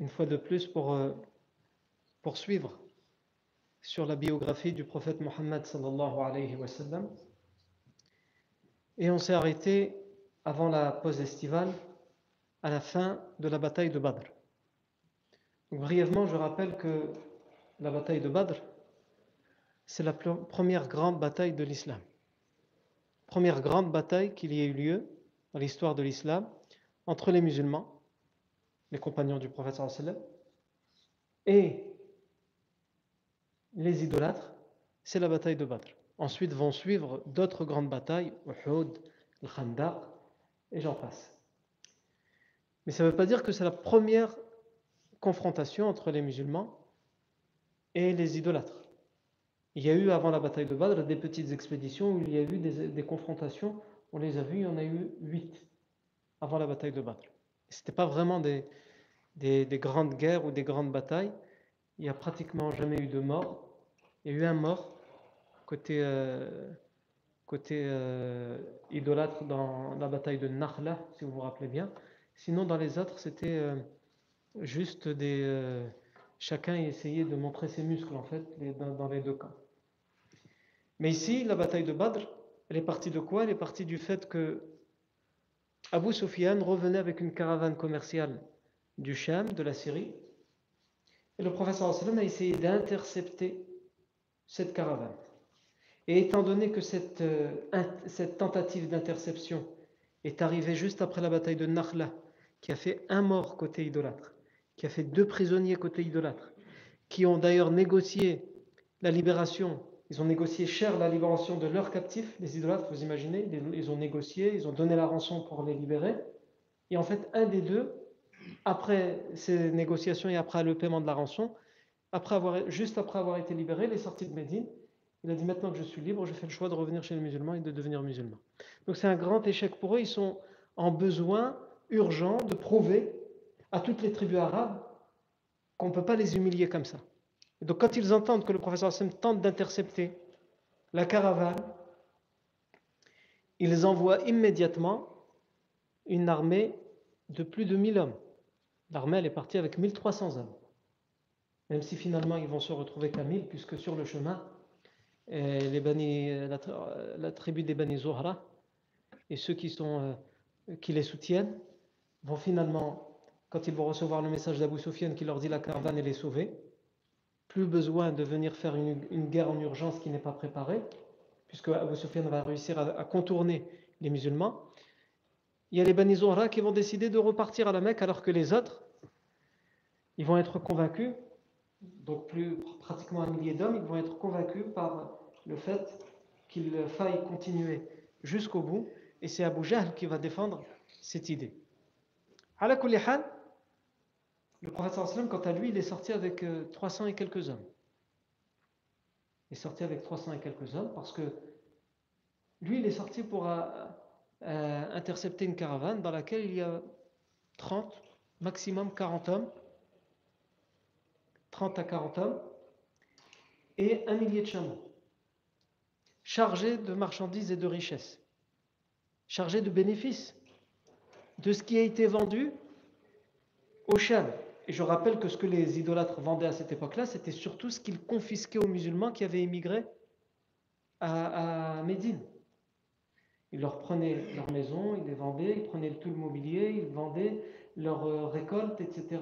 une fois de plus pour poursuivre sur la biographie du prophète Mohammed sallallahu alayhi wa sallam. Et on s'est arrêté avant la pause estivale à la fin de la bataille de Badr. Brièvement, je rappelle que la bataille de Badr, c'est la première grande bataille de l'islam. Première grande bataille qu'il y ait eu lieu dans l'histoire de l'islam entre les musulmans, les compagnons du prophète sallam, et les idolâtres, c'est la bataille de Badr. Ensuite vont suivre d'autres grandes batailles, Uhud, le Khandaq, et j'en passe. Mais ça ne veut pas dire que c'est la première confrontation entre les musulmans et les idolâtres. Il y a eu avant la bataille de Badr des petites expéditions où il y a eu des, des confrontations, on les a vues, il y en a eu huit avant la bataille de Badr. Ce n'était pas vraiment des, des, des grandes guerres ou des grandes batailles, il n'y a pratiquement jamais eu de mort. Il y a eu un mort côté, euh, côté euh, idolâtre dans la bataille de Nakhla, si vous vous rappelez bien. Sinon, dans les autres, c'était euh, juste des. chacun essayait de montrer ses muscles, en fait, dans, les deux camps. Mais ici, la bataille de Badr, elle est partie de quoi? Elle est partie du fait que Abu Sufyan revenait avec une caravane commerciale du Sham, de la Syrie, et le sallam a essayé d'intercepter cette caravane. Et étant donné que cette, euh, cette tentative d'interception est arrivée juste après la bataille de Nakhla, qui a fait un mort côté idolâtre, qui a fait deux prisonniers côté idolâtre, qui ont d'ailleurs négocié la libération, ils ont négocié cher la libération de leurs captifs, les idolâtres, vous imaginez, ils ont négocié, ils ont donné la rançon pour les libérer, et en fait un des deux après ces négociations et après le paiement de la rançon, après avoir, juste après avoir été libéré, il est sorti de Médine. Il a dit maintenant que je suis libre, je fais le choix de revenir chez les musulmans et de devenir musulman. Donc c'est un grand échec pour eux. Ils sont en besoin urgent de prouver à toutes les tribus arabes qu'on ne peut pas les humilier comme ça. Et donc quand ils entendent que le professeur Hassan tente d'intercepter la caravane, ils envoient immédiatement une armée de plus de 1000 hommes. L'armée, elle est partie avec 1300 hommes. Même si finalement, ils vont se retrouver qu'à 1000, puisque sur le chemin, Bani, la, tribu des Bani Zohra et ceux euh, qui les soutiennent vont finalement, quand ils vont recevoir le message d'Abu Sufyan qui leur dit la caravane, elle est sauvée, plus besoin de venir faire une, guerre en urgence qui n'est pas préparée, puisque Abu Sufyan va réussir à, à contourner les musulmans il y a les Bani Zohra qui vont décider de repartir à la Mecque alors que les autres, ils vont être convaincus, donc plus pratiquement un millier d'hommes, ils vont être convaincus par le fait qu'il faille continuer jusqu'au bout, et c'est Abu Jahl qui va défendre cette idée. Kulli hal, le prophète sallam, quant à lui, il est sorti avec 300 et quelques hommes. Il est sorti avec 300 et quelques hommes parce que lui, il est sorti pour euh, intercepter une caravane dans laquelle il y a 30, maximum 40 hommes, 30 à 40 hommes, et un millier de chameaux. chargé de marchandises et de richesses, chargé de bénéfices, de ce qui a été vendu au Sham. Et je rappelle que ce que les idolâtres vendaient à cette époque-là, c'était surtout ce qu'ils confisquaient aux musulmans qui avaient émigré à, Médine. Ils leur prenaient leurs maisons, ils les vendaient, ils prenaient tout le mobilier, ils vendaient leurs euh, récoltes, etc.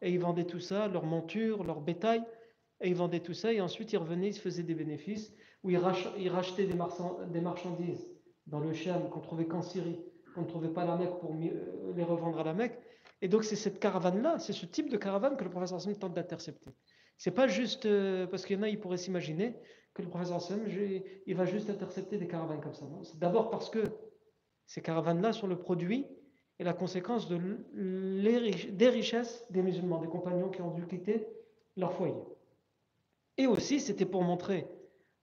Et ils vendaient tout ça, leurs montures, leur bétail, et ils vendaient tout ça, et ensuite ils revenaient, ils se faisaient des bénéfices, ou ils, rachetaient des, marchandises dans le Cham qu'on trouvait qu'en Syrie, qu'on ne trouvait pas la Mecque pour euh, les revendre à la Mecque. Et donc c'est cette caravane-là, c'est ce type de caravane que le professeur Hassan tente d'intercepter. C'est pas juste euh, parce qu'il y en a, ils pourraient s'imaginer que le professeur Hassan, il va juste intercepter des caravanes comme ça. C'est d'abord parce que ces caravanes-là sont le produit et la conséquence de des richesses des musulmans, des compagnons qui ont dû quitter leur foyer. Et aussi, c'était pour montrer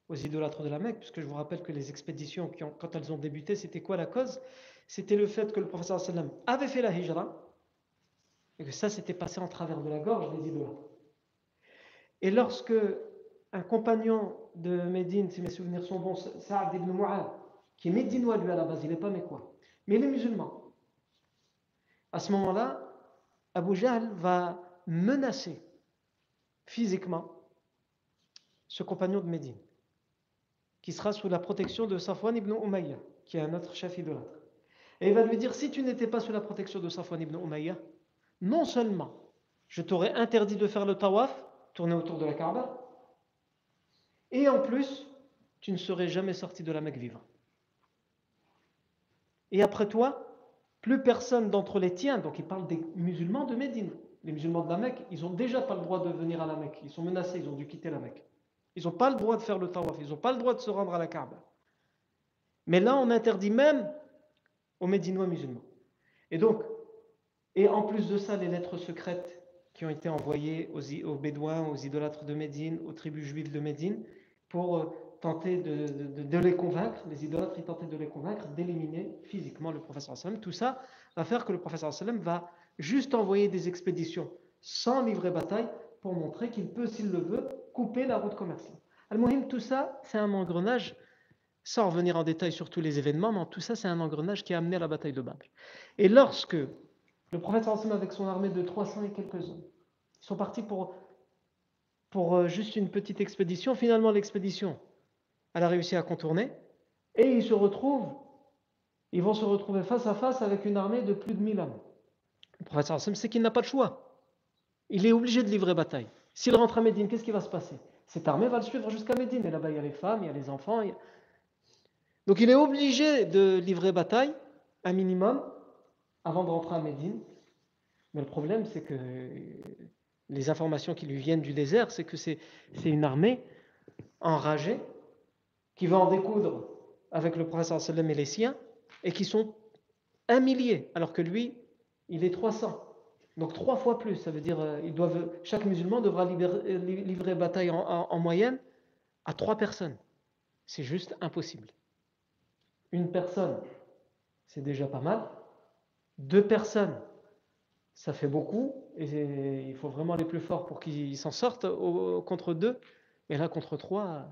aux idolâtres de la Mecque, puisque je vous rappelle que les expéditions, qui ont, quand elles ont débuté, c'était quoi la cause? C'était le fait que le professeur sallam avait fait la hijra, et que ça s'était passé en travers de la gorge des idolâtres. Et lorsque un compagnon de Médine, si mes souvenirs sont bons, Saad ibn Mu'ad, qui est médinois lui à la base, il n'est pas quoi mais il est musulman. À ce moment-là, Abu Jahl va menacer physiquement ce compagnon de Médine, qui sera sous la protection de Safwan ibn Umayya, qui est un autre chef idolâtre. Et il va lui dire, si tu n'étais pas sous la protection de Safwan ibn Umayya, non seulement je t'aurais interdit de faire le tawaf, tourner autour de la Kaaba, et en plus, tu ne serais jamais sorti de la Mecque vivant. Et après toi, plus personne d'entre les tiens, donc il parle des musulmans de Médine, les musulmans de la Mecque, ils n'ont déjà pas le droit de venir à la Mecque, ils sont menacés, ils ont dû quitter la Mecque. Ils n'ont pas le droit de faire le tawaf, ils n'ont pas le droit de se rendre à la Kaaba. Mais là, on interdit même aux Médinois musulmans. Et donc, et en plus de ça, les lettres secrètes qui ont été envoyées aux, Bédouins, aux idolâtres de Médine, aux tribus juives de Médine, pour euh, tenter de, les convaincre, les idolâtres, ils tentaient de les convaincre d'éliminer physiquement le professeur sallam. Tout ça va faire que le professeur sallam va juste envoyer des expéditions sans livrer bataille pour montrer qu'il peut, s'il le veut, couper la route commerciale. Al-Muhim, tout ça, c'est un engrenage, sans revenir en détail sur tous les événements, mais tout ça, c'est un engrenage qui a amené à la bataille de Babel. Et lorsque le prophète sallam avec son armée de 300 et quelques hommes, ils sont partis pour, pour euh, juste une petite expédition, finalement l'expédition elle a réussi à contourner, et ils se retrouvent, ils vont se retrouver face à face avec une armée de plus de 1000 hommes. Le professeur sait qu'il n'a pas de choix. Il est obligé de livrer bataille. S'il rentre à Médine, qu'est-ce qui va se passer? Cette armée va le suivre jusqu'à Médine, et là-bas il y a les femmes, il y a les enfants. Donc il est obligé de livrer bataille, un minimum, avant de rentrer à Médine. Mais le problème, c'est que les informations qui lui viennent du désert, c'est que c'est une armée enragée, qui va en découdre avec le professeur sallam et les siens, et qui sont un millier, alors que lui, il est 300. Donc trois fois plus, ça veut dire euh, ils doivent, chaque musulman devra euh, livrer bataille en, moyenne à trois personnes. C'est juste impossible. Une personne, c'est déjà pas mal. Deux personnes, ça fait beaucoup, et il faut vraiment aller plus fort pour qu'ils s'en sortent contre deux. Mais là, contre trois,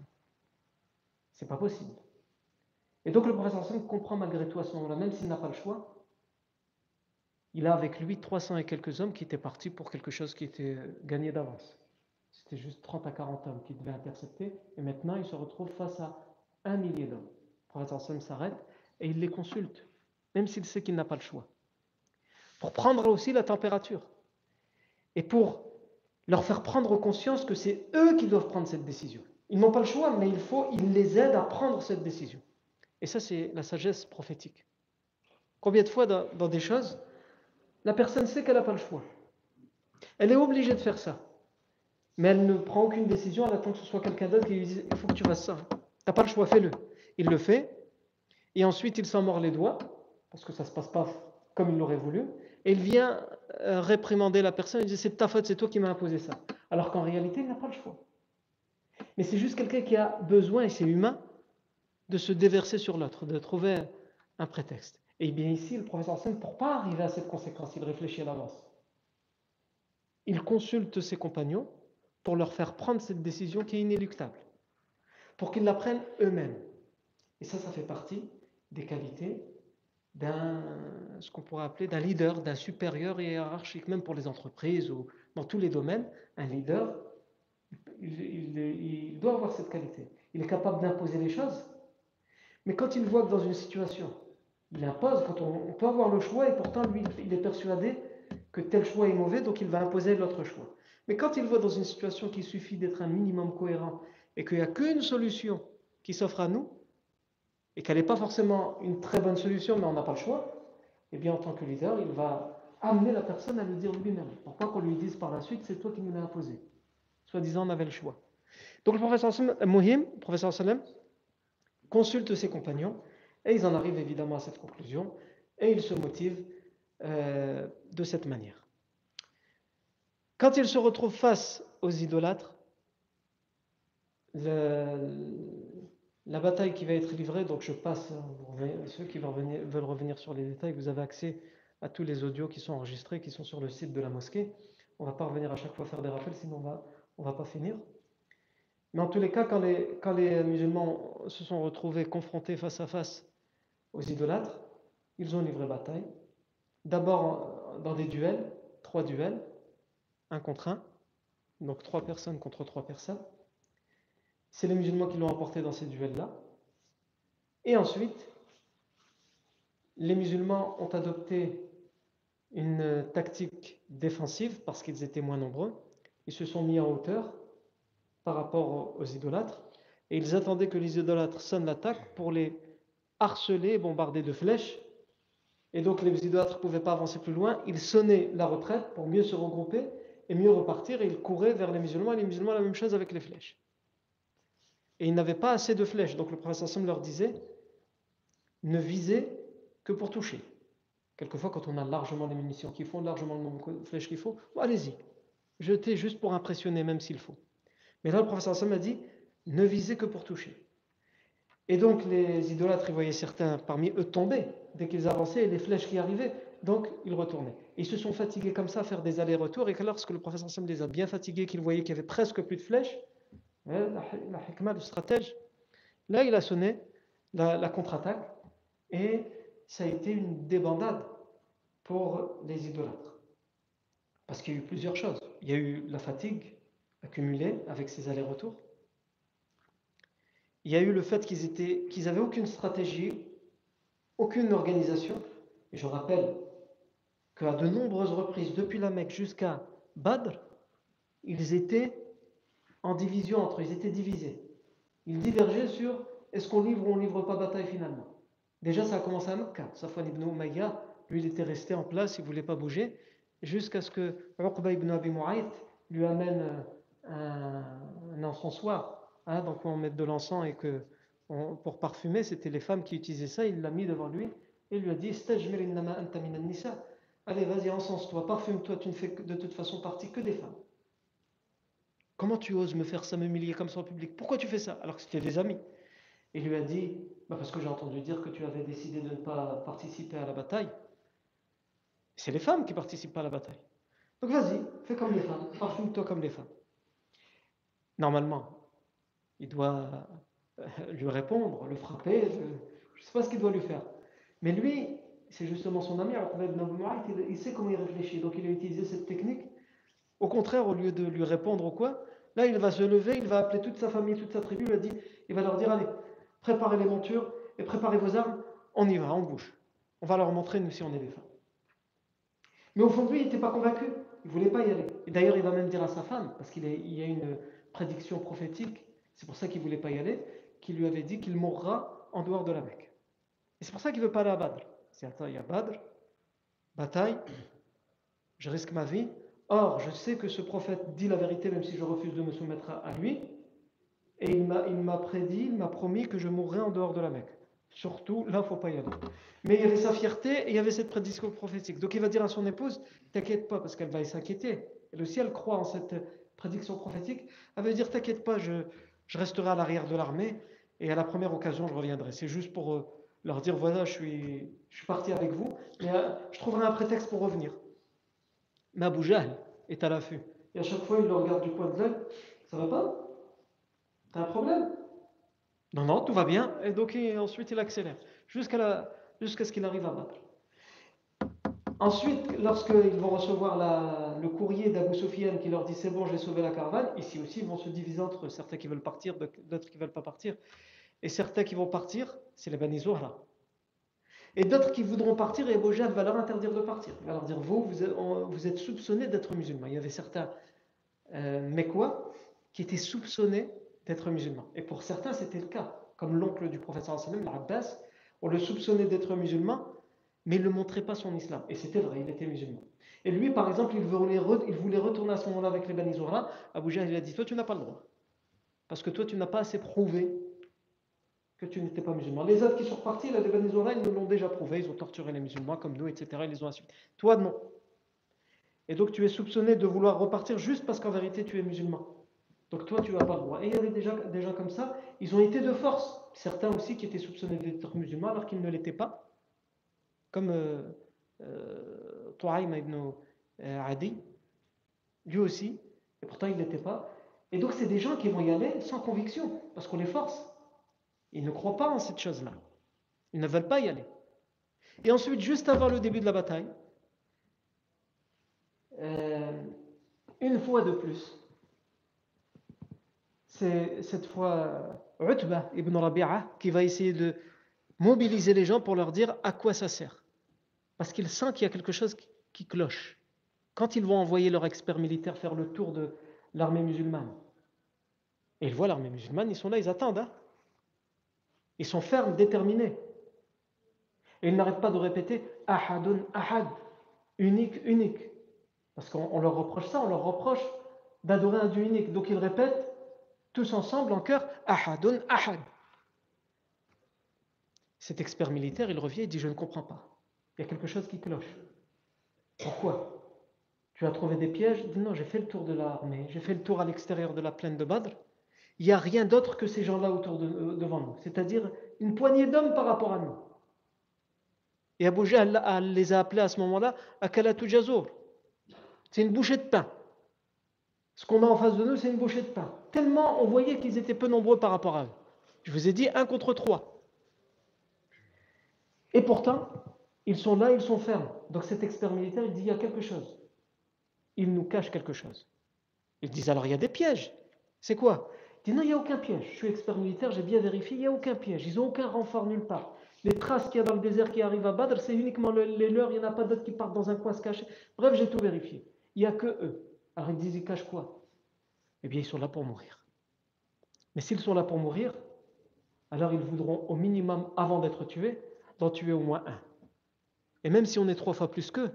c'est pas possible. Et donc le professeur Hassan comprend malgré tout à ce moment-là, même s'il n'a pas le choix, il a avec lui 300 et quelques hommes qui étaient partis pour quelque chose qui était gagné d'avance. C'était juste 30 à 40 hommes qui devaient intercepter, et maintenant il se retrouve face à un millier d'hommes. Hassan s'arrête et il les consulte, même s'il sait qu'il n'a pas le choix. Pour prendre aussi la température. Et pour leur faire prendre conscience que c'est eux qui doivent prendre cette décision. Ils n'ont pas le choix, mais il faut, il les aide à prendre cette décision. Et ça, c'est la sagesse prophétique. Combien de fois dans, des choses, la personne sait qu'elle n'a pas le choix. Elle est obligée de faire ça. Mais elle ne prend aucune décision, elle attend que ce soit quelqu'un d'autre qui lui dise Il faut que tu fasses ça. Tu n'as pas le choix, fais-le. Il le fait. Et ensuite, il s'en mord les doigts, parce que ça ne se passe pas comme il l'aurait voulu. Et il vient euh, réprimander la personne. Il dit C'est ta faute, c'est toi qui m'as imposé ça. Alors qu'en réalité, il n'a pas le choix mais c'est juste quelqu'un qui a besoin, et c'est humain, de se déverser sur l'autre, de trouver un prétexte. Et bien ici, le professeur Hassan, pour pas arriver à cette conséquence, il réfléchit à l'avance. Il consulte ses compagnons pour leur faire prendre cette décision qui est inéluctable, pour qu'ils la prennent eux-mêmes. Et ça, ça fait partie des qualités d'un, ce qu'on pourrait appeler d'un leader, d'un supérieur hiérarchique, même pour les entreprises ou dans tous les domaines. Un leader, il, doit avoir cette qualité. Il est capable d'imposer les choses, mais quand il voit que dans une situation, il impose, quand on, peut avoir le choix, et pourtant lui, il est persuadé que tel choix est mauvais, donc il va imposer l'autre choix. Mais quand il voit dans une situation qu'il suffit d'être un minimum cohérent et qu'il n'y a qu'une solution qui s'offre à nous, et qu'elle n'est pas forcément une très bonne solution, mais on n'a pas le choix, eh bien en tant que leader, il va amener la personne à le dire lui-même. Pourquoi qu'on lui dise par la suite, c'est toi qui nous l'as imposé Soit-disant, on avait le choix. Donc le professeur Mohim, le professeur Salem, consulte ses compagnons, et ils en arrivent évidemment à cette conclusion, et ils se motivent euh, de cette manière. Quand ils se retrouvent face aux idolâtres, la bataille qui va être livrée, donc je passe, ceux qui veulent revenir sur les détails, vous avez accès à tous les audios qui sont enregistrés, qui sont sur le site de la mosquée. On ne va pas revenir à chaque fois faire des rappels, sinon on va, on va pas finir. Mais en tous les cas, quand les, quand les musulmans se sont retrouvés confrontés face à face aux idolâtres, ils ont livré bataille. D'abord dans des duels, trois duels, un contre un, donc trois personnes contre trois personnes. C'est les musulmans qui l'ont emporté dans ces duels-là. Et ensuite, les musulmans ont adopté une tactique défensive parce qu'ils étaient moins nombreux. Ils se sont mis en hauteur par rapport aux idolâtres et ils attendaient que les idolâtres sonnent l'attaque pour les harceler, bombarder de flèches. Et donc les idolâtres ne pouvaient pas avancer plus loin. Ils sonnaient la retraite pour mieux se regrouper et mieux repartir. Et ils couraient vers les musulmans. Et les musulmans, la même chose avec les flèches. Et ils n'avaient pas assez de flèches. Donc le prophète Sam leur disait ne visez que pour toucher. Quelquefois, quand on a largement les munitions qu'il faut, largement le nombre de flèches qu'il faut, allez-y, jetez juste pour impressionner, même s'il faut. Mais là, le professeur Sam a dit ne visez que pour toucher. Et donc, les idolâtres, ils voyaient certains parmi eux tomber dès qu'ils avançaient et les flèches qui arrivaient, donc ils retournaient. ils se sont fatigués comme ça à faire des allers-retours, et que lorsque le professeur Sam les a bien fatigués, qu'ils voyaient qu'il y avait presque plus de flèches, la, hikmah, le stratège, là il a sonné la, contre-attaque et ça a été une débandade pour les idolâtres. Parce qu'il y a eu plusieurs choses. Il y a eu la fatigue accumulée avec ces allers-retours. Il y a eu le fait qu'ils n'avaient aucune stratégie, aucune organisation. Je rappelle qu'à de nombreuses reprises, depuis la Mecque jusqu'à Badr, ils étaient en division entre eux, ils étaient divisés. Ils divergeaient sur est-ce qu'on livre ou on livre pas bataille finalement? Déjà, ça a commencé à Mecca. Safwan ibn Umayya, lui, il était resté en place, il ne voulait pas bouger, jusqu'à ce que Uqba ibn Abi Mu'ayt lui amène un, un encensoir, hein, donc on met de l'encens et que pour parfumer, c'était les femmes qui utilisaient ça, il l'a mis devant lui et lui a dit Allez, vas-y, encense-toi, parfume-toi, tu ne fais de toute façon partie que des femmes. Comment tu oses me faire ça, m'humilier comme ça en public? Pourquoi tu fais ça? Alors que c'était des amis. Il lui a dit bah Parce que j'ai entendu dire que tu avais décidé de ne pas participer à la bataille. C'est les femmes qui participent pas à la bataille. Donc vas-y, fais comme les femmes, parfume-toi comme les femmes. Normalement, il doit euh, lui répondre, le frapper, je ne sais pas ce qu'il doit lui faire. Mais lui, c'est justement son ami, il sait comment il réfléchit, donc il a utilisé cette technique. Au contraire, au lieu de lui répondre ou quoi, Là, il va se lever, il va appeler toute sa famille, toute sa tribu, il, va dire, il va leur dire Allez, préparez les montures et préparez vos armes, on y va, on bouge. On va leur montrer, nous, si on est des femmes. Mais au fond de lui, il n'était pas convaincu, il ne voulait pas y aller. Et d'ailleurs, il va même dire à sa femme, parce qu'il y a une prédiction prophétique, c'est pour ça qu'il ne voulait pas y aller, qu'il lui avait dit qu'il mourra en dehors de la Mecque. Et c'est pour ça qu'il ne veut pas aller à Badr. C'est attends, il y a Badr, bataille, je risque ma vie, Or, je sais que ce prophète dit la vérité même si je refuse de me soumettre à, lui. Et il m'a prédit, il m'a promis que je mourrai en dehors de la Mecque. Surtout, là, il ne faut pas y aller. Mais il y avait sa fierté et il y avait cette prédiction prophétique. Donc il va dire à son épouse, t'inquiète pas, parce qu'elle va s'inquiéter. Aussi, elle croit en cette prédiction prophétique. Elle va dire, t'inquiète pas, je, resterai à l'arrière de l'armée et à la première occasion, je reviendrai. C'est juste pour euh, leur dire, voilà, je suis, je suis parti avec vous, mais euh, je trouverai un prétexte pour revenir. Mais Abu est à l'affût. Et à chaque fois, il le regarde du coin de l'œil. Ça va pas? T'as un problème? Non, non, tout va bien. Et donc ensuite il accélère jusqu'à jusqu'à ce qu'il arrive à battre. Ensuite, lorsqu'ils vont recevoir le courrier d'Abu Sufyan qui leur dit c'est bon, j'ai sauvé la caravane, ici aussi ils vont se diviser entre certains qui veulent partir, d'autres qui ne veulent pas partir. Et certains qui vont partir, c'est les Bani Zuhra. Et d'autres qui voudront partir, et Jahl va leur interdire de partir. Il va leur dire vous, vous êtes, soupçonnés d'être musulmans. Il y avait certains euh, qui étaient soupçonnés d'être musulmans. Et pour certains, c'était le cas. Comme l'oncle du prophète sallam, l'Abbas, on le soupçonnait d'être musulman mais il ne montrait pas son islam. Et c'était vrai, il était musulman. Et lui, par exemple, il voulait, retourner à ce moment-là avec les Bani Zohra. Abu Jahl, il a dit Toi, tu n'as pas le droit. Parce que toi, tu n'as pas assez prouvé que tu n'étais pas musulman. Les autres qui sont repartis, Bani Zohra, ils nous l'ont déjà prouvé. Ils ont torturé les musulmans comme nous, etc. Ils les ont insultés. Toi, non. Et donc, tu es soupçonné de vouloir repartir juste parce qu'en vérité, tu es musulman. Donc, toi, tu n'as pas le droit. Et il y avait déjà des gens comme ça. Ils ont été de force. Certains aussi qui étaient soupçonnés d'être musulmans alors qu'ils ne l'étaient pas comme euh, euh, ibn euh, Adi, lui aussi, et pourtant il ne l'était pas. Et donc c'est des gens qui vont y aller sans conviction, parce qu'on les force. Ils ne croient pas en cette chose-là. Ils ne veulent pas y aller. Et ensuite, juste avant le début de la bataille, euh, une fois de plus, c'est cette fois Utbah ibn Rabi'a qui va essayer de mobiliser les gens pour leur dire à quoi ça sert. Parce qu'ils sentent qu'il y a quelque chose qui cloche. Quand ils vont envoyer leur expert militaire faire le tour de l'armée musulmane, et ils voient l'armée musulmane, ils sont là, ils attendent. Hein. Ils sont fermes, déterminés. Et ils n'arrêtent pas de répéter Ahadun Ahad, unique, unique. Parce qu'on leur reproche ça, on leur reproche d'adorer un Dieu unique. Donc ils répètent tous ensemble en chœur Ahadun Ahad. Cet expert militaire, il revient et dit Je ne comprends pas. Il y a quelque chose qui cloche. Pourquoi? Tu as trouvé des pièges? Il dit Non, j'ai fait le tour de l'armée, j'ai fait le tour à l'extérieur de la plaine de Badr. Il n'y a rien d'autre que ces gens-là autour de, euh, devant nous, c'est-à-dire une poignée d'hommes par rapport à nous. Et Abu les a appelés à ce moment-là Akalatu Jazour. C'est une bouchée de pain. Ce qu'on a en face de nous, c'est une bouchée de pain. Tellement on voyait qu'ils étaient peu nombreux par rapport à eux. Je vous ai dit un contre trois. Et pourtant, ils sont là, ils sont fermes. Donc cet expert militaire, il dit il y a quelque chose. Il nous cache quelque chose. Ils disent alors il y a des pièges. C'est quoi? Non, il n'y a aucun piège. Je suis expert militaire, j'ai bien vérifié, il n'y a aucun piège. Ils n'ont aucun renfort nulle part. Les traces qu'il y a dans le désert qui arrivent à Badr, c'est uniquement les leurs, il n'y en a pas d'autres qui partent dans un coin se cacher. Bref, j'ai tout vérifié. Il n'y a que eux. Alors ils disent ils cachent quoi? Eh bien, ils sont là pour mourir. Mais s'ils sont là pour mourir, alors ils voudront au minimum, avant d'être tués, d'en tuer au moins un. Et même si on est trois fois plus qu'eux,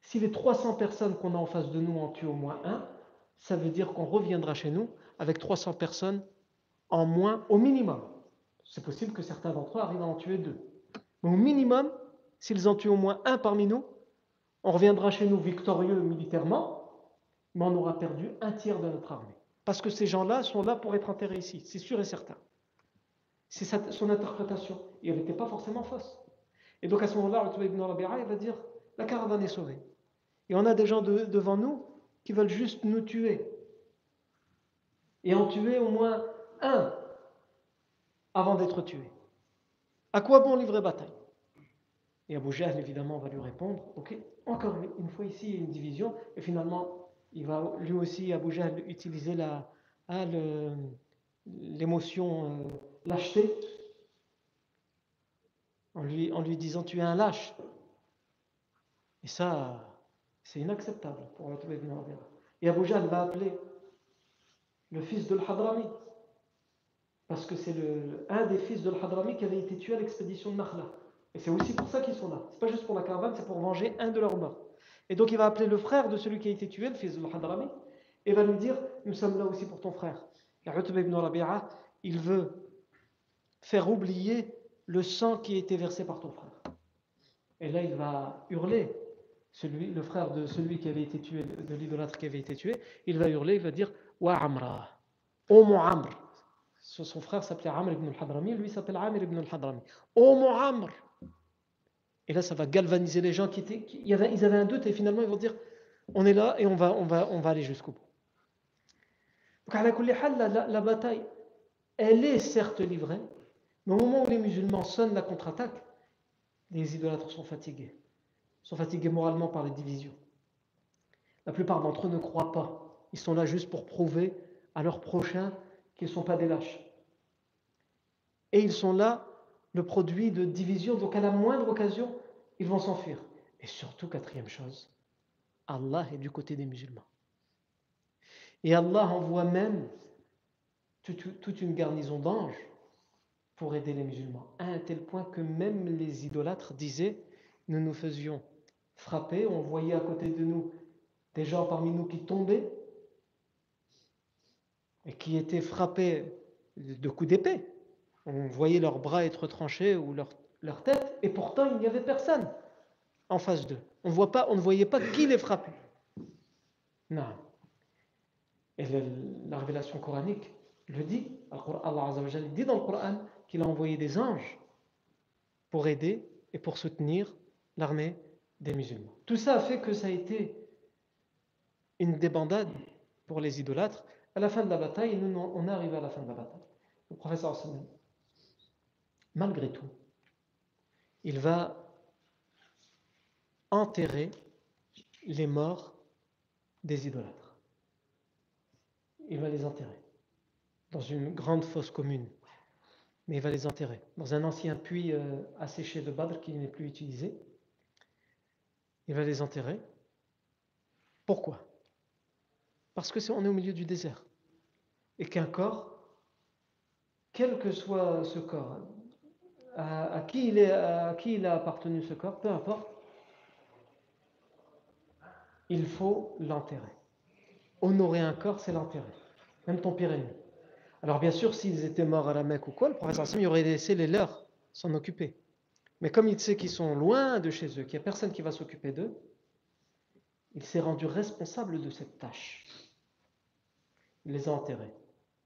si les 300 personnes qu'on a en face de nous en tuent au moins un, ça veut dire qu'on reviendra chez nous avec 300 personnes en moins au minimum. C'est possible que certains d'entre eux arrivent à en tuer deux. Mais au minimum, s'ils en tuent au moins un parmi nous, on reviendra chez nous victorieux militairement, mais on aura perdu un tiers de notre armée. Parce que ces gens-là sont là pour être enterrés ici, c'est sûr et certain. C'est son interprétation. Et elle n'était pas forcément fausse. Et donc à ce moment-là, ibn Rabi'a, il va dire la caravane est sauvée. Et on a des gens devant nous qui veulent juste nous tuer. Et en tuer au moins un avant d'être tué. À quoi bon livrer bataille? Et Abu Jahl, évidemment, va lui répondre Ok, encore une fois ici, il y a une division. Et finalement, il va lui aussi, Abu utiliser hein, l'émotion euh, lâcheté en lui, en lui disant tu es un lâche. Et ça, c'est inacceptable pour ibn Et Abu Jahl va appeler le fils de l'Hadrami, parce que c'est un des fils de l'Hadrami qui avait été tué à l'expédition de Nakhla. Et c'est aussi pour ça qu'ils sont là. C'est pas juste pour la caravane, c'est pour venger un de leurs morts. Et donc il va appeler le frère de celui qui a été tué, le fils de l'Hadrami, et va lui dire Nous sommes là aussi pour ton frère. Et ibn Rabi'a, il veut faire oublier le sang qui a été versé par ton frère. Et là, il va hurler, le frère de celui qui avait été tué, de l'idolâtre qui avait été tué, il va hurler, il va dire Wa Amra, ô mon Amr. Son frère s'appelait Amr ibn al-Hadrami, lui s'appelle Amr ibn al-Hadrami. Ô mon Amr Et là, ça va galvaniser les gens qui étaient. ils avaient un doute et finalement, ils vont dire On est là et on va, on va, on va aller jusqu'au bout. Donc, à la, la, la bataille, elle est certes livrée, Mais au moment où les musulmans sonnent la contre-attaque, les idolâtres sont fatigués, sont fatigués moralement par les divisions. La plupart d'entre eux ne croient pas. Ils sont là juste pour prouver à leurs prochains qu'ils ne sont pas des lâches. Et ils sont là le produit de divisions, donc à la moindre occasion, ils vont s'enfuir. Et surtout, quatrième chose, Allah est du côté des musulmans. Et Allah envoie même toute une garnison d'anges pour aider les musulmans, à un tel point que même les idolâtres disaient, nous nous faisions frapper, on voyait à côté de nous des gens parmi nous qui tombaient et qui étaient frappés de coups d'épée. On voyait leurs bras être tranchés ou leur, leur tête, et pourtant il n'y avait personne en face d'eux. On, on ne voyait pas qui les frappait. Non. Et la révélation coranique le dit. Allah dit dans le Coran qu'il a envoyé des anges pour aider et pour soutenir l'armée musulmans. Tout ça a fait que ça a été une débandade pour les idolâtres. À la fin de la bataille, nous, on est arrivé à la fin de la bataille. Le professeur malgré tout, il va enterrer les morts des idolâtres. Il va les enterrer dans une grande fosse commune. Mais il va les enterrer dans un ancien puits euh, asséché de Badr qui n'est plus utilisé. Il va les enterrer. Pourquoi? Parce que est, on est au milieu du désert. Et qu'un corps, quel que soit ce corps, à, qui il est, à qui il a appartenu ce corps, peu importe, il faut l'enterrer. Honorer un corps, c'est l'enterrer. Même ton pire. Alors bien sûr, s'ils étaient morts à la Mecque ou quoi, le professeur Sam aurait laissé les leurs s'en occuper. Mais comme il sait qu'ils sont loin de chez eux, qu'il n'y a personne qui va s'occuper d'eux, il s'est rendu responsable de cette tâche. Il les a enterrés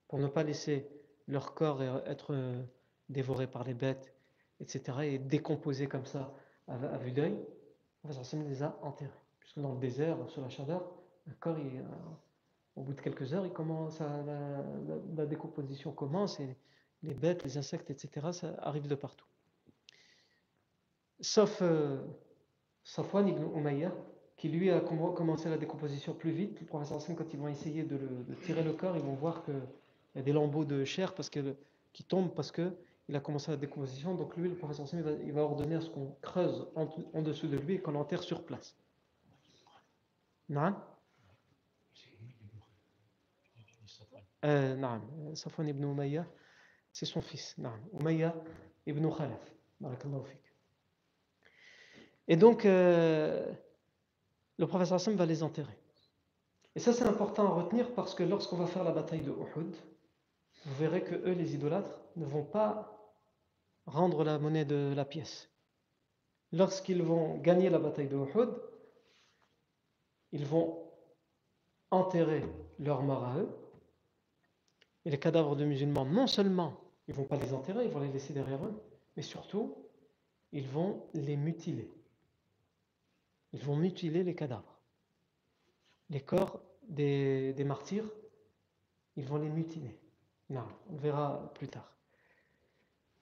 pour ne pas laisser leur corps être euh, dévoré par les bêtes, etc., et décomposé comme ça à, vue d'œil. Le Sam les a enterrés. Puisque dans le désert, sous la chaleur, un corps, il, au bout de quelques heures, commence la, décomposition commence et les bêtes, les insectes, etc., ça arrive de partout. Sauf euh, Safwan ibn Umayyah, qui lui a commencé la décomposition plus vite. Le professeur Hassan, quand ils vont essayer de, tirer le corps, ils vont voir qu'il y a des lambeaux de chair parce que, qui tombent parce qu'il a commencé la décomposition. Donc lui, le professeur Hassan, il va, ordonner à ce qu'on creuse en, dessous de lui et qu'on l'enterre sur place. Non euh, Safwan ibn Umayya, c'est son fils. Umayya ibn Khalaf. Et donc, euh, le professeur Hassan va les enterrer. Et ça, c'est important à retenir parce que lorsqu'on va faire la bataille de Uhud, vous verrez que eux, les idolâtres, ne vont pas rendre la monnaie de la pièce. Lorsqu'ils vont gagner la bataille de Uhud, ils vont enterrer leurs morts à eux, et les cadavres de musulmans, non seulement ils ne vont pas les enterrer, ils vont les laisser derrière eux, mais surtout, ils vont les mutiler. Ils vont mutiler les cadavres. Les corps des, martyrs, ils vont les mutiler. Non, on verra plus tard.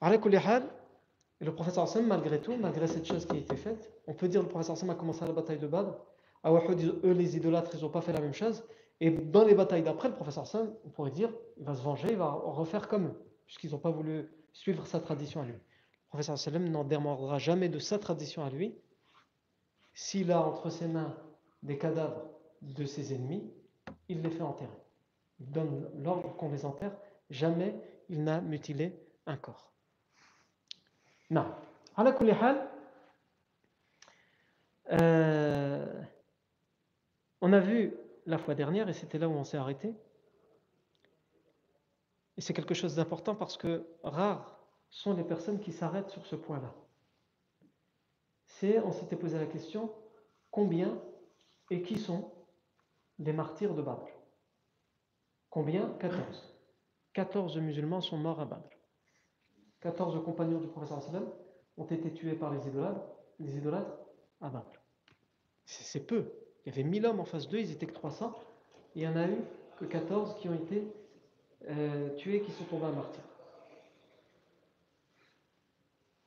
le professeur Hassan, malgré tout, malgré cette chose qui a été faite, on peut dire que le professeur Hassan a commencé la bataille de Badr. À eux, les idolâtres, ils n'ont pas fait la même chose. Et dans les batailles d'après, le professeur Hassan, on pourrait dire, il va se venger, il va refaire comme eux, puisqu'ils n'ont pas voulu suivre sa tradition à lui. Le professeur Salem n'en démordra jamais de sa tradition à lui. S'il a entre ses mains des cadavres de ses ennemis, il les fait enterrer. Il donne l'ordre qu'on les enterre. Jamais il n'a mutilé un corps. Non. Euh, on a vu la fois dernière, et c'était là où on s'est arrêté. Et c'est quelque chose d'important parce que rares sont les personnes qui s'arrêtent sur ce point-là. C'est, on s'était posé la question, combien et qui sont les martyrs de Badr? Combien? 14. 14 musulmans sont morts à Badr. 14 compagnons du professeur ont été tués par les idolâtres, les idolâtres à Badr. C'est peu. Il y avait 1000 hommes en face d'eux, ils étaient que 300. il y en a eu que 14 qui ont été euh, tués, qui sont tombés à martyr.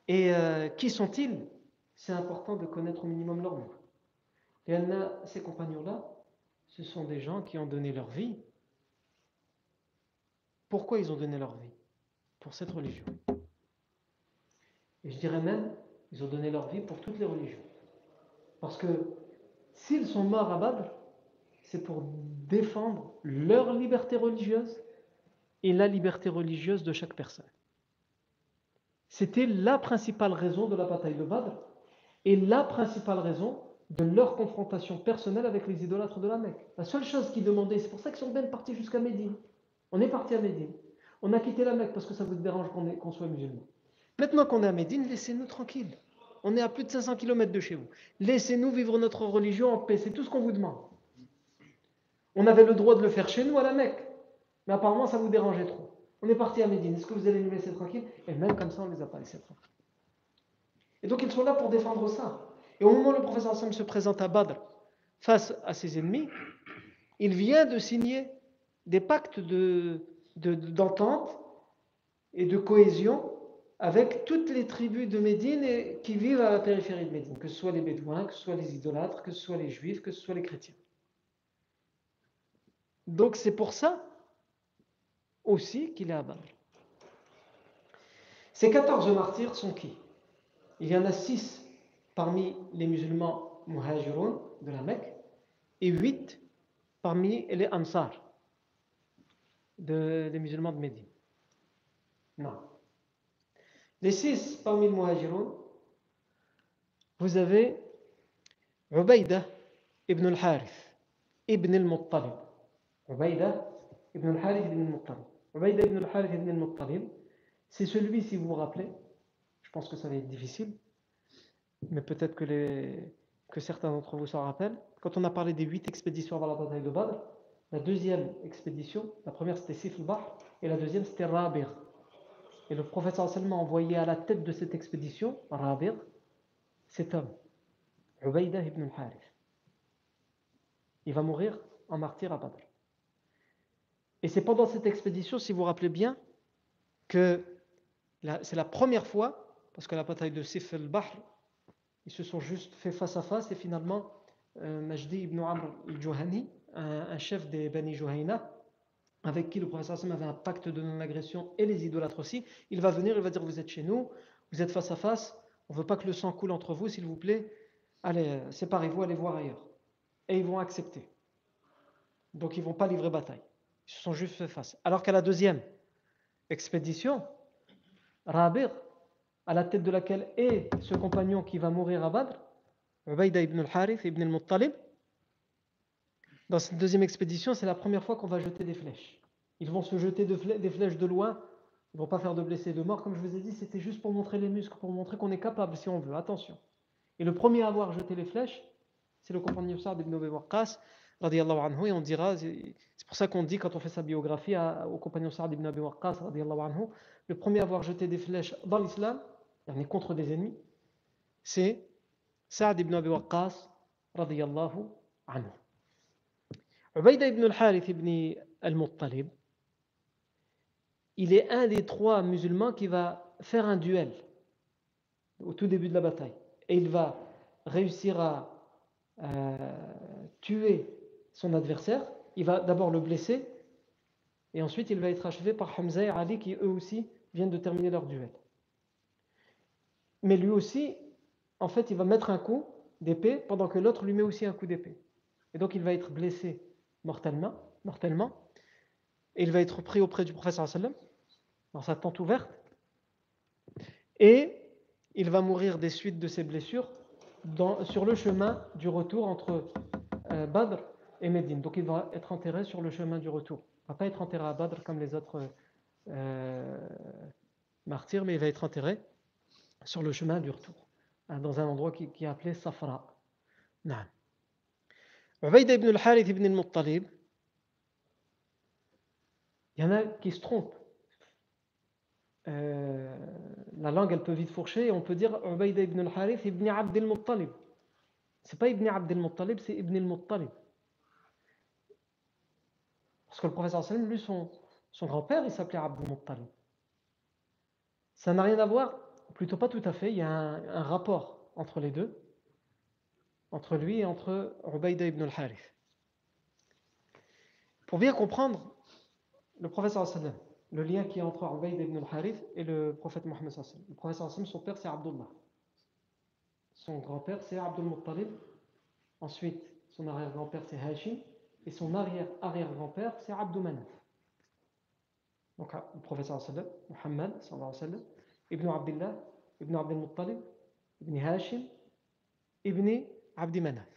Et euh, qui sont-ils? C'est important de connaître au minimum leur nom. Et ces compagnons-là, ce sont des gens qui ont donné leur vie. Pourquoi ils ont donné leur vie? Pour cette religion. Et je dirais même, ils ont donné leur vie pour toutes les religions. Parce que s'ils sont morts à Badr, c'est pour défendre leur liberté religieuse et la liberté religieuse de chaque personne. C'était la principale raison de la bataille de Badr et la principale raison de leur confrontation personnelle avec les idolâtres de la Mecque. La seule chose qu'ils demandaient, c'est pour ça qu'ils sont même partis jusqu'à Médine. On est parti à Médine. On a quitté la Mecque parce que ça vous dérange qu'on soit musulman. Maintenant qu'on est à Médine, laissez-nous tranquilles. On est à plus de 500 km de chez vous. Laissez-nous vivre notre religion en paix. C'est tout ce qu'on vous demande. On avait le droit de le faire chez nous à la Mecque. Mais apparemment, ça vous dérangeait trop. On est parti à Médine. Est-ce que vous allez nous laisser tranquilles? Et même comme ça, on ne les a pas laissés tranquilles. Et donc, ils sont là pour défendre ça. Et au moment où le professeur Hassan se présente à Badr face à ses ennemis, il vient de signer des pactes d'entente de, et de cohésion avec toutes les tribus de Médine qui vivent à la périphérie de Médine, que ce soit les Bédouins, que ce soit les idolâtres, que ce soit les Juifs, que ce soit les chrétiens. Donc c'est pour ça aussi qu'il est à Badr. Ces 14 martyrs sont qui? Il y en a 6 parmi les musulmans muhajirun de la Mecque et 8 parmi les ansar des musulmans de Médine. Non. Les 6 parmi les muhajirun, vous avez Ubaïda ibn al-Harith ibn al-Muttalib. Ubaïda ibn al-Harith ibn al-Muttalib. Ubaïda ibn al-Harith ibn al-Muttalib, c'est celui, si vous vous rappelez, je pense que ça va être difficile, mais peut-être que, les, que certains d'entre vous s'en rappellent. Quand on a parlé des huit expéditions avant la bataille de Badr, la deuxième expédition, la première c'était Sif et la deuxième c'était Rabir. Et le prophète sallallahu a envoyé à la tête de cette expédition, Rabir, cet homme, Ubaïda ibn al-Harith. Il va mourir en martyr à Badr. Et c'est pendant cette expédition, si vous vous rappelez bien, que c'est la première fois, parce que la bataille de Sif al-Bahr, ils se sont juste fait face à face, et finalement, euh, Majdi ibn Amr al-Juhani, un, chef des Bani Juhayna, avec qui le professeur avait un pacte de non-agression, et les idolâtres aussi, il va venir, il va dire Vous êtes chez nous, vous êtes face à face, on ne veut pas que le sang coule entre vous, s'il vous plaît, allez, euh, séparez-vous, allez voir ailleurs. Et ils vont accepter. Donc ils ne vont pas livrer bataille. Ils se sont juste fait face. Alors qu'à la deuxième expédition, Rabir, à la tête de laquelle est ce compagnon qui va mourir à Badr, Ubaïda ibn al-Harith ibn al-Muttalib, dans cette deuxième expédition, c'est la première fois qu'on va jeter des flèches. Ils vont se jeter des flèches de loin, ils ne vont pas faire de blessés de mort, comme je vous ai dit, c'était juste pour montrer les muscles, pour montrer qu'on est capable si on veut, attention. Et le premier à avoir jeté les flèches, c'est le compagnon Sa'd ibn Abi Waqqas, et on dira, c'est pour ça qu'on dit quand on fait sa biographie au compagnon Sa'd ibn Abi Waqqas, anhu, le premier à avoir jeté des flèches dans l'islam, est contre des ennemis, c'est Sa'd ibn Abi Waqqas, radiyallahu anhu. Ubaïda ibn al-Harith ibn al-Muttalib, il est un des trois musulmans qui va faire un duel au tout début de la bataille. Et il va réussir à tuer son adversaire, il va d'abord le blesser, et ensuite il va être achevé par Hamza et Ali qui eux aussi viennent de terminer leur duel. Mais lui aussi, en fait, il va mettre un coup d'épée pendant que l'autre lui met aussi un coup d'épée. Et donc il va être blessé mortellement, mortellement et il va être pris auprès du prophète sallam dans sa tente ouverte, et il va mourir des suites de ses blessures sur le chemin du retour entre euh, Badr et Médine. Donc il va être enterré sur le chemin du retour. Il ne va pas être enterré à Badr comme les autres euh, martyrs, mais il va être enterré sur le chemin du retour, hein, dans un endroit qui, est appelé Safra. Non. Ubaïd ibn al-Harith ibn al-Muttalib, il y en a qui se trompent. Euh, la langue, elle peut vite fourcher, et on peut dire Ubaïd ibn al-Harith ibn Abd al-Muttalib. C'est pas ibn Abd al-Muttalib, c'est ibn al-Muttalib. Parce que le professeur sallam, lui, son, son grand-père, il s'appelait Abdul Muttalib. Ça n'a rien à voir. Plutôt pas tout à fait, il y a un, rapport entre les deux, entre lui et entre Ubaïda ibn al-Harith. Pour bien comprendre le professeur sallam, le lien qui est entre Ubaïda ibn al-Harith et le prophète Mohammed sallam. Le professeur sallam, son père c'est Abdullah. Son grand-père c'est Abdul Muttalib. Ensuite, son arrière-grand-père c'est Hashim. Et son arrière-arrière-grand-père c'est Abdul Manaf. Donc le professeur sallam, Muhammad sallallahu Ibn Abdullah, Ibn Abdul Muttalib, Ibn Hashim, Ibn Abdi Manaf.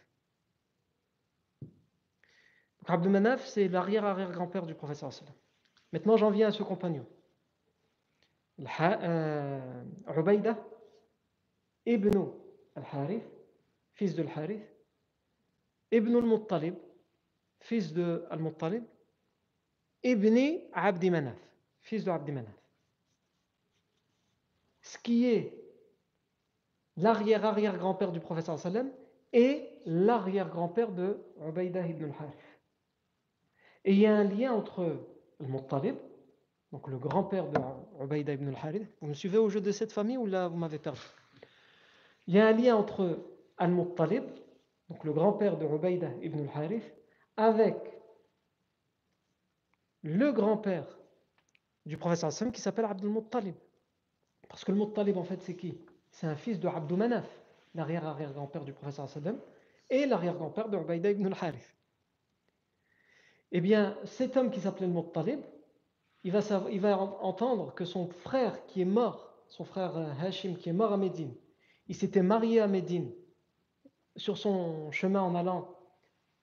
Donc Abdul Manaf, c'est l'arrière-arrière-grand-père du professeur. Maintenant, j'en viens à ce compagnon. Euh, Ubaïda ibn al-Harith, fils de al-Harith, ibn al-Muttalib, fils de al-Muttalib, ibn Abdi Manaf, fils de Abdi Manaf. Ce qui est l'arrière-arrière-grand-père du professeur sallam et l'arrière-grand-père de Ubaïda ibn al-Harith. Et il y a un lien entre Al-Muttalib, donc le grand-père de Ubaïda ibn al-Harith. Vous me suivez au jeu de cette famille ou là vous m'avez perdu? Il y a un lien entre Al-Muttalib, donc le grand-père de Ubaïda ibn al-Harith, avec le grand-père du prophète sallam qui s'appelle Abdul Muttalib. Parce que le Muttalib en fait c'est qui? C'est un fils de Abdou Manaf, l'arrière-arrière-grand-père du prophète sallam, et l'arrière-grand-père de Ubaïda ibn al-Harith. Eh bien, cet homme qui s'appelait le Muttalib, il va, il va entendre que son frère qui est mort, son frère euh, Hashim qui est mort à Médine, il s'était marié à Médine sur son chemin en allant,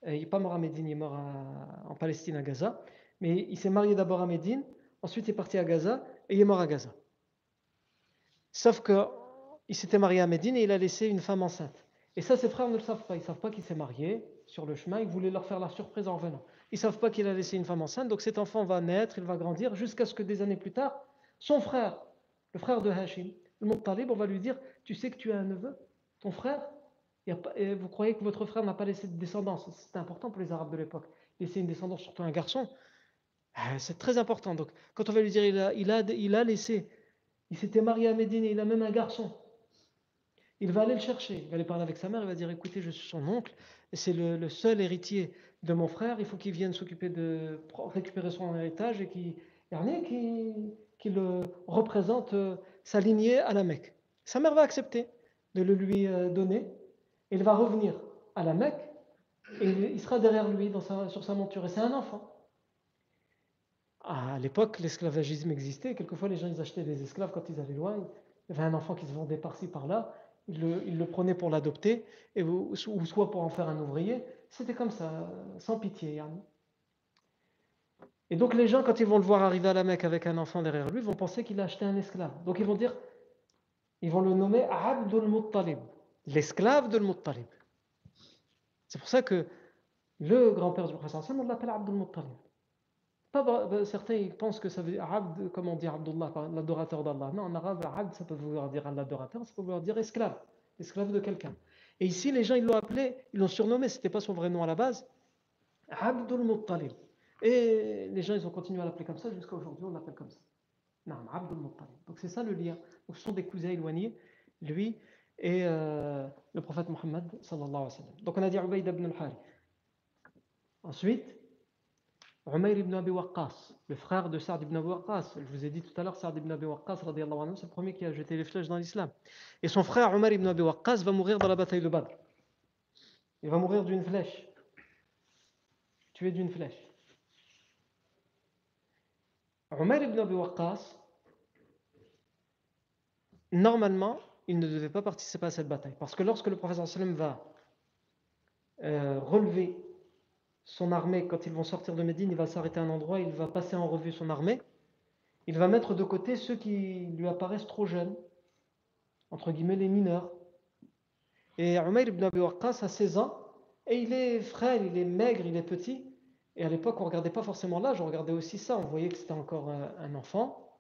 euh, il n'est pas mort à Médine, il est mort en Palestine, à Gaza, mais il s'est marié d'abord à Médine, ensuite il est parti à Gaza et il est mort à Gaza. Sauf qu'il s'était marié à Médine et il a laissé une femme enceinte. Et ça, ses frères ne le savent pas. Ils ne savent pas qu'il s'est marié sur le chemin. Il voulait leur faire la surprise en revenant. Ils ne savent pas qu'il a laissé une femme enceinte, donc cet enfant va naître, il va grandir, jusqu'à ce que des années plus tard, son frère, le frère de Hashim, le Muttalib, on va lui dire Tu sais que tu as un neveu Ton frère? Et Vous croyez que votre frère n'a pas laissé de descendance? C'est important pour les Arabes de l'époque. Laisser une descendance, surtout un garçon, ah, c'est très important. Donc, quand on va lui dire il a, il a laissé, il s'était marié à Médine, il a même un garçon, il va aller le chercher, il va aller parler avec sa mère, il va dire Écoutez, je suis son oncle, c'est le seul héritier de mon frère, il faut qu'il vienne s'occuper de récupérer son héritage et qu'il représente euh, sa lignée à la Mecque. Sa mère va accepter de le lui euh, donner. Il va revenir à la Mecque et il sera derrière lui sur sa monture. Et c'est un enfant. À l'époque, l'esclavagisme existait. Quelquefois, les gens achetaient des esclaves quand ils allaient loin. Il y avait un enfant qui se vendait par-ci, par-là. Ils le, il le prenaient pour l'adopter, ou soit pour en faire un ouvrier. C'était comme ça, sans pitié. Et donc les gens, quand ils vont le voir arriver à la Mecque avec un enfant derrière lui, vont penser qu'il a acheté un esclave. Donc ils vont dire, ils vont le nommer Abdul Muttalib, l'esclave de Muttalib. C'est pour ça que le grand-père du prophète on l'appelle Abdul Muttalib. Pas, bah, certains pensent que ça veut dire Abd, comme on dit Abdullah, l'adorateur d'Allah. Non, en arabe, Abd, ça peut vouloir dire l'adorateur, ça peut vouloir dire esclave, esclave de quelqu'un. Et ici, les gens, ils l'ont appelé, ils l'ont surnommé, ce n'était pas son vrai nom à la base, Abdul Muttalib. Et les gens, ils ont continué à l'appeler comme ça, jusqu'à aujourd'hui, on l'appelle comme ça. Abdul Muttalib. Donc c'est ça le lien. Donc, ce sont des cousins éloignés, lui et euh, le prophète Mohammed sallallahu alayhi wa. Donc on a dit Ubayd ibn al-Harith. Ensuite, Umayr ibn Abi Waqqas, le frère de Sa'd ibn Abi Waqqas. Je vous ai dit tout à l'heure, Sa'd ibn Abi Waqqas, c'est le premier qui a jeté les flèches dans l'islam. Et son frère Umar ibn Abi Waqqas va mourir dans la bataille de Badr. Il va mourir d'une flèche. Tué d'une flèche. Umar ibn Abi Waqqas, normalement, il ne devait pas participer à cette bataille. Parce que lorsque le professeur sallam va euh, relever son armée, quand ils vont sortir de Médine, il va s'arrêter à un endroit, il va passer en revue son armée, il va mettre de côté ceux qui lui apparaissent trop jeunes, entre guillemets les mineurs. Et Umayr ibn Abi Waqqas a 16 ans, et il est frêle, il est maigre, il est petit. Et à l'époque, on ne regardait pas forcément l'âge, on regardait aussi ça. On voyait que c'était encore un enfant.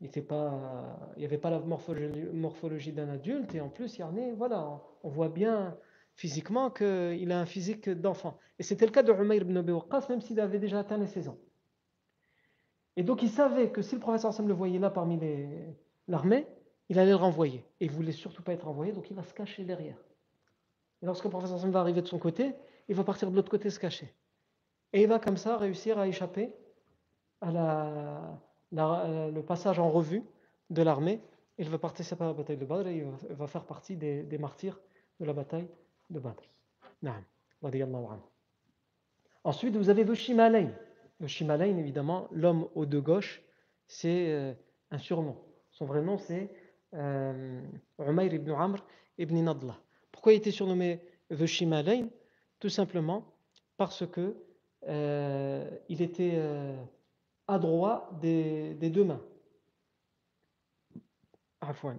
Il n'y avait pas la morphologie, d'un adulte. Et en plus, il y en voilà, on voit bien physiquement qu'il a un physique d'enfant. Et c'était le cas de Umayr ibn Abi Waqqas, même s'il avait déjà atteint les 16 ans. Et donc il savait que si le professeur Sam le voyait là parmi l'armée, il allait le renvoyer. Et il voulait surtout pas être renvoyé, donc il va se cacher derrière. Et lorsque le professeur va arriver de son côté, il va partir de l'autre côté se cacher. Et il va comme ça réussir à échapper à la, le passage en revue de l'armée. Il va participer à la bataille de Badr et il va, faire partie des, martyrs de la bataille de Badr. Ensuite, vous avez le Shimalayn. Évidemment, l'homme aux deux gauches, c'est euh, un surnom. Son vrai nom, c'est euh, Umayr ibn Amr ibn Nadla. Pourquoi il était surnommé The Tout simplement parce que euh, il était euh, adroit des, des, deux mains.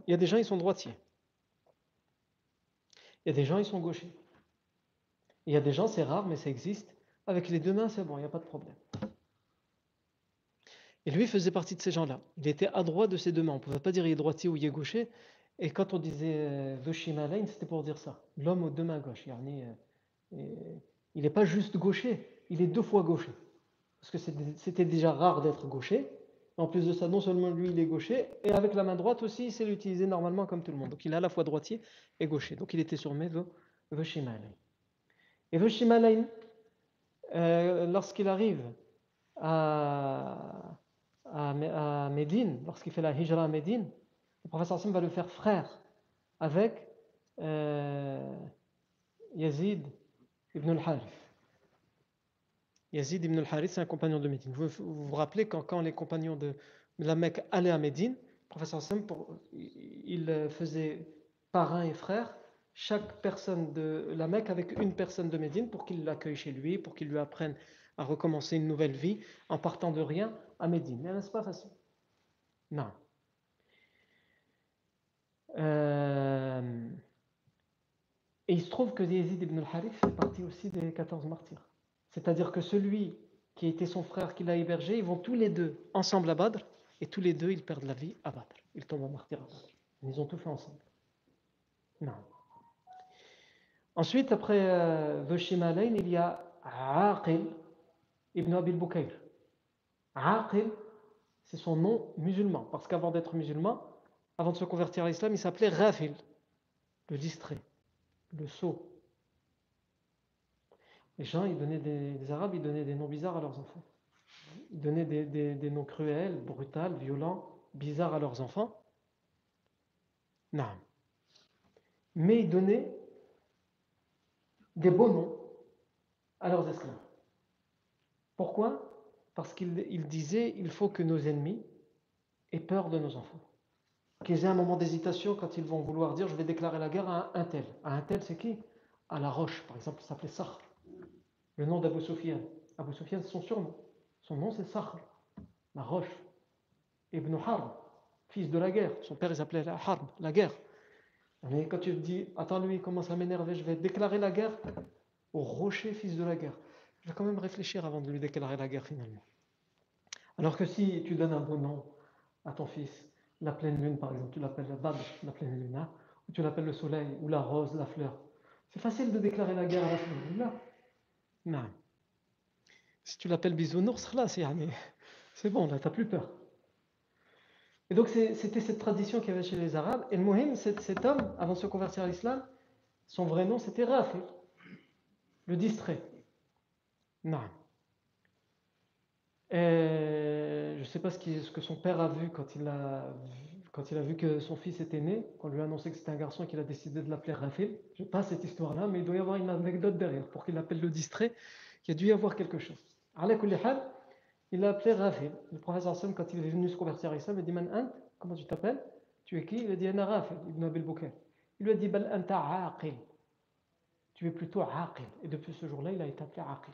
Il y a des gens, ils sont droitiers. Il y a des gens, ils sont gauchers. Il y a des gens, c'est rare, mais ça existe. Avec les deux mains, c'est bon, il n'y a pas de problème. Et lui faisait partie de ces gens-là. Il était adroit de ses deux mains. On ne pouvait pas dire il est droitier ou il est gaucher. Et quand on disait Veshimalain, c'était pour dire ça. L'homme aux deux mains gauches. Euh, il n'est pas juste gaucher, il est deux fois gaucher. Parce que c'était déjà rare d'être gaucher. En plus de ça, non seulement lui, il est gaucher, et avec la main droite aussi, il sait l'utiliser normalement comme tout le monde. Donc il est à la fois droitier et gaucher. Donc il était sur Veshimalain. Et Veshimalain, euh, lorsqu'il arrive à, Médine, lorsqu'il fait la hijra à Médine, le professeur Hassan va le faire frère avec euh, Yazid ibn al-Harith. Yazid ibn al-Harith, c'est un compagnon de Médine. Vous vous, rappelez quand, les compagnons de, la Mecque allaient à Médine, le professeur Hassan, il faisait parrain et frère chaque personne de la Mecque avec une personne de Médine pour qu'il l'accueille chez lui, pour qu'il lui apprenne à recommencer une nouvelle vie en partant de rien à Médine. Mais n'est-ce pas facile? Non. Euh, et il se trouve que Yazid ibn al-Harith fait partie aussi des 14 martyrs. C'est-à-dire que celui qui était son frère qui l'a hébergé, ils vont tous les deux ensemble à Badr, et tous les deux ils perdent la vie à Badr. Ils tombent en martyr. Ils ont tout fait ensemble. Non. Ensuite, après euh, il y a Aqil ibn Abil Bukayr. Aqil, c'est son nom musulman, parce qu'avant d'être musulman, avant de se convertir à l'islam, il s'appelait Rafil, le distrait, le sot. Les gens, ils donnaient des, Arabes, ils donnaient des noms bizarres à leurs enfants. Ils donnaient des, noms cruels, brutals, violents, bizarres à leurs enfants. Non. Mais ils donnaient des beaux noms à leurs esclaves. Pourquoi? Parce qu'il disait il faut que nos ennemis aient peur de nos enfants. Qu'ils aient un moment d'hésitation quand ils vont vouloir dire je vais déclarer la guerre à un tel. À un tel, c'est qui? À la roche, par exemple, il s'appelait Sakhr. Le nom d'Abu Sufyan. Abu Sufyan, c'est son surnom. Son nom, c'est Sakhr, la roche. Ibn Harb, fils de la guerre. Son père, il s'appelait Harb, la guerre. Mais quand tu dis, attends, lui, il commence à m'énerver, je vais déclarer la guerre au rocher, fils de la guerre. Je vais quand même réfléchir avant de lui déclarer la guerre finalement. Alors que si tu donnes un bon nom à ton fils, la pleine lune par exemple, tu l'appelles la Badr, la pleine lune, hein, ou tu l'appelles le soleil, ou la rose, la fleur, c'est facile de déclarer la guerre à la fleur. Non. Si tu l'appelles bisounours, là, c'est bon, là, tu n'as plus peur. Et donc c'était cette tradition qu'il y avait chez les Arabes. Et le Mohim, cet homme, avant de se convertir à l'islam, son vrai nom c'était Rafi, le distrait. Non. je ne sais pas ce, ce, que son père a vu quand il a, quand il a vu que son fils était né, qu'on lui a annoncé que c'était un garçon qu'il a décidé de l'appeler Rafil. Je pas cette histoire-là, mais il doit y avoir une anecdote derrière pour qu'il l'appelle le distrait, qu'il a dû y avoir quelque chose. Il l'a appelé Rafil. Le professeur Hassan, quand il est venu se convertir à l'islam, il a dit Man Comment tu t'appelles? Tu es qui? Il a dit Ana Rafil, ibn Abil Boukair. Il lui a dit Bal anta aqil. Tu es plutôt aqil. Et depuis ce jour-là, il a été appelé aqil.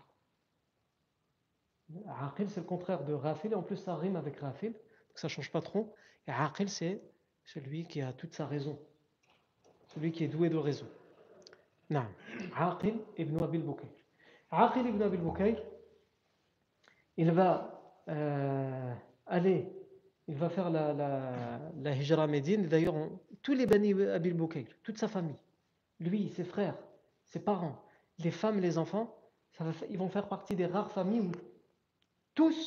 Aqil, c'est le contraire de Rafil, et en plus ça rime avec Rafil, donc ça change pas trop. Et Aqil, c'est celui qui a toute sa raison, celui qui est doué de raison. Non. Aqil ibn Abil Boukair. Aqil ibn Abil Boukair, il va euh, aller, il va faire la, la, la hijra Médine. D'ailleurs, tous les Bani Abil Boukair, toute sa famille, lui, ses frères, ses parents, les femmes, les enfants, ils vont faire partie des rares familles où tous,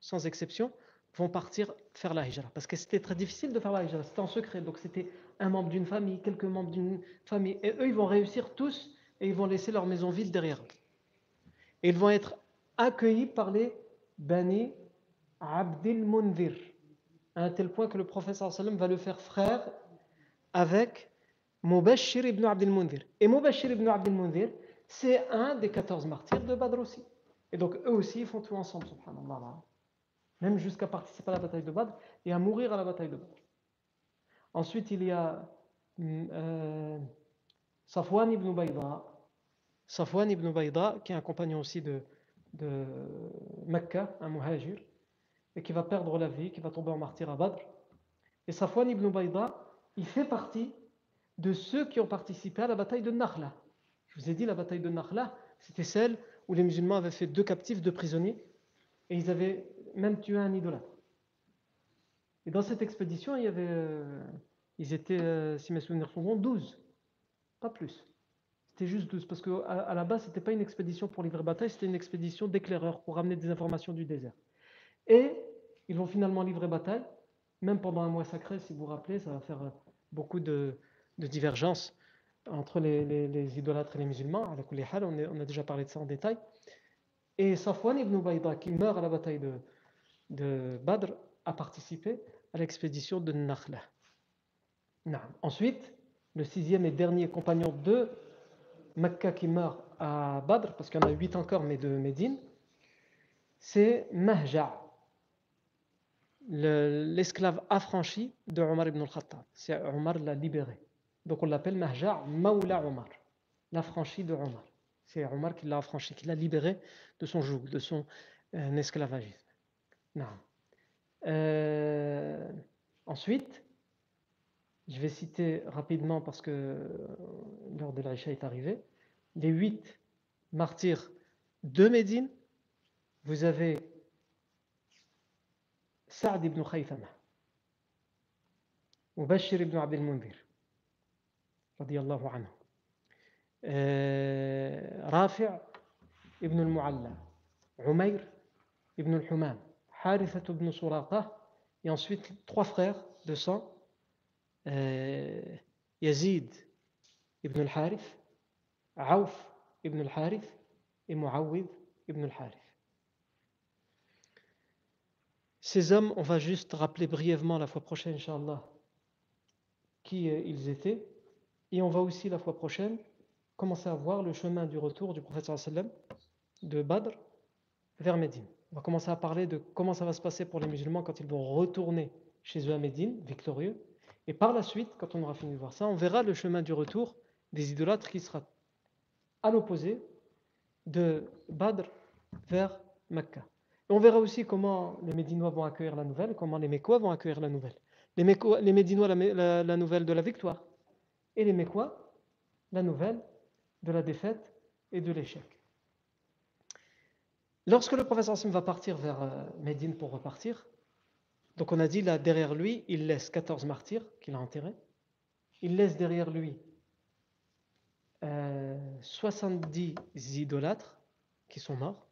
sans exception, vont partir faire la hijra. Parce que c'était très difficile de faire la hijra, c'était en secret. Donc c'était un membre d'une famille, quelques membres d'une famille. Et eux, ils vont réussir tous et ils vont laisser leur maison vide derrière eux. Et ils vont être accueillis par les Bani Abdil Mundir. À un tel point que le prophète sallam va le faire frère avec Mubashir ibn Abdil Mundir. Et Mubashir ibn Abdil Mundir, c'est un des 14 martyrs de Badr aussi. Et donc eux aussi, ils font tout ensemble, subhanallah. Même jusqu'à participer à la bataille de Badr et à mourir à la bataille de Badr. Ensuite, il y a euh, Safwan ibn Bayda. Safwan ibn qui est un compagnon aussi de, de Mecca, un muhajir, et qui va perdre la vie, qui va tomber en martyr à Badr. Et Safwan ibn Bayda, il fait partie de ceux qui ont participé à la bataille de Nakhla. Je vous ai dit, la bataille de Nakhla, c'était celle où les musulmans avaient fait deux captifs, deux prisonniers, et ils avaient même tué un idolâtre. Et dans cette expédition, il y avait, euh, ils étaient, euh, si mes souvenirs sont bons, 12, pas plus. C'était juste 12, parce qu'à à la base, ce n'était pas une expédition pour livrer bataille, c'était une expédition d'éclaireurs pour ramener des informations du désert. Et ils vont finalement livrer bataille, même pendant un mois sacré, si vous vous rappelez, ça va faire beaucoup de, divergences entre les, idolâtres et les musulmans. On, on a déjà parlé de ça en détail. Et Safwan ibn Bayda, qui meurt à la bataille de, de Badr, a participé à l'expédition de Nakhla. Ensuite, le sixième et dernier compagnon de Mecca qui meurt à Badr, parce qu'il y en a huit encore, mais de Médine, c'est Mahja, l'esclave affranchi de Omar ibn al-Khattab. C'est Omar l'a libéré. Donc on l'appelle Mahja Maula Omar, l'affranchi de Omar. C'est Omar qui l'a affranchi, qui l'a libéré de son joug, de son euh, esclavagisme. Euh, ensuite, je vais citer rapidement parce que euh, l'heure de l'Aïcha est arrivée, les huit martyrs de Médine. Vous avez Saad ibn Khaythama, Mubashir ibn Abdel Mundir, radiallahu anhu, euh, Rafi' ibn al-Mu'alla, Umayr ibn al-Humam, Harithat ibn Suraqa, et ensuite trois frères de sang, euh, Yazid ibn al-Harith, Aouf ibn al-Harith et Muawid ibn al-Harith. Ces hommes, on va juste rappeler brièvement la fois prochaine, Inch'Allah, qui euh, ils étaient. Et on va aussi la fois prochaine commencer à voir le chemin du retour du prophète de Badr vers Médine. On va commencer à parler de comment ça va se passer pour les musulmans quand ils vont retourner chez eux à Médine, victorieux. Et par la suite, quand on aura fini de voir ça, on verra le chemin du retour des idolâtres qui sera à l'opposé de Badr vers Mecca on verra aussi comment les Médinois vont accueillir la nouvelle, comment les Mécois vont accueillir la nouvelle. Les, les Médinois, la, nouvelle de la victoire. Et les Mécois, la nouvelle de la défaite et de l'échec. Lorsque le professeur Sim va partir vers euh, Médine pour repartir, donc on a dit là derrière lui, il laisse 14 martyrs qu'il a enterrés. Il laisse derrière lui 70 euh, idolâtres qui sont morts.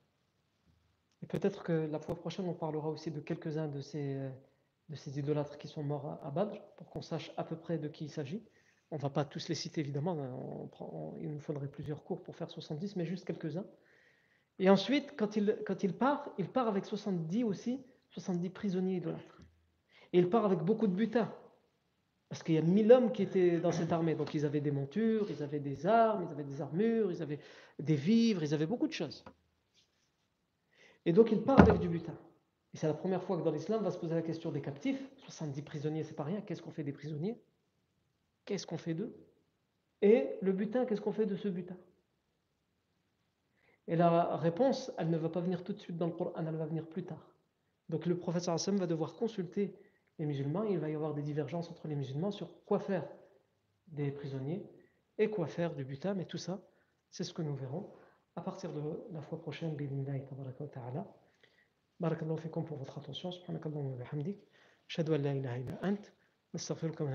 Et peut-être que la fois prochaine, on parlera aussi de quelques-uns de ces, de ces idolâtres qui sont morts à, Badr, pour qu'on sache à peu près de qui il s'agit. On ne va pas tous les citer, évidemment, il nous faudrait plusieurs cours pour faire 70, mais juste quelques-uns. Et ensuite, quand il, part, il part avec 70 aussi, 70 prisonniers idolâtres. Et il part avec beaucoup de butin. Parce qu'il y a 1000 hommes qui étaient dans cette armée. Donc ils avaient des montures, ils avaient des armes, ils avaient des armures, ils avaient des vivres, ils avaient beaucoup de choses. Et donc il part avec du butin. Et c'est la première fois que dans l'islam va se poser la question des captifs. 70 prisonniers, c'est pas rien. Qu'est-ce qu'on fait des prisonniers? Qu'est-ce qu'on fait d'eux? Et le butin, qu'est-ce qu'on fait de ce butin? Et la réponse, elle ne va pas venir tout de suite dans le Coran, elle va venir plus tard. Donc le professeur Hassan va devoir consulter les musulmans. Il va y avoir des divergences entre les musulmans sur quoi faire des prisonniers et quoi faire du butin. Mais tout ça, c'est ce que nous verrons à partir de la fois prochaine. Barakallahu fikum pour votre attention. Subhanakallahu wa bihamdik. Shadu an la ilaha illa ant. Nastaghfiruka wa.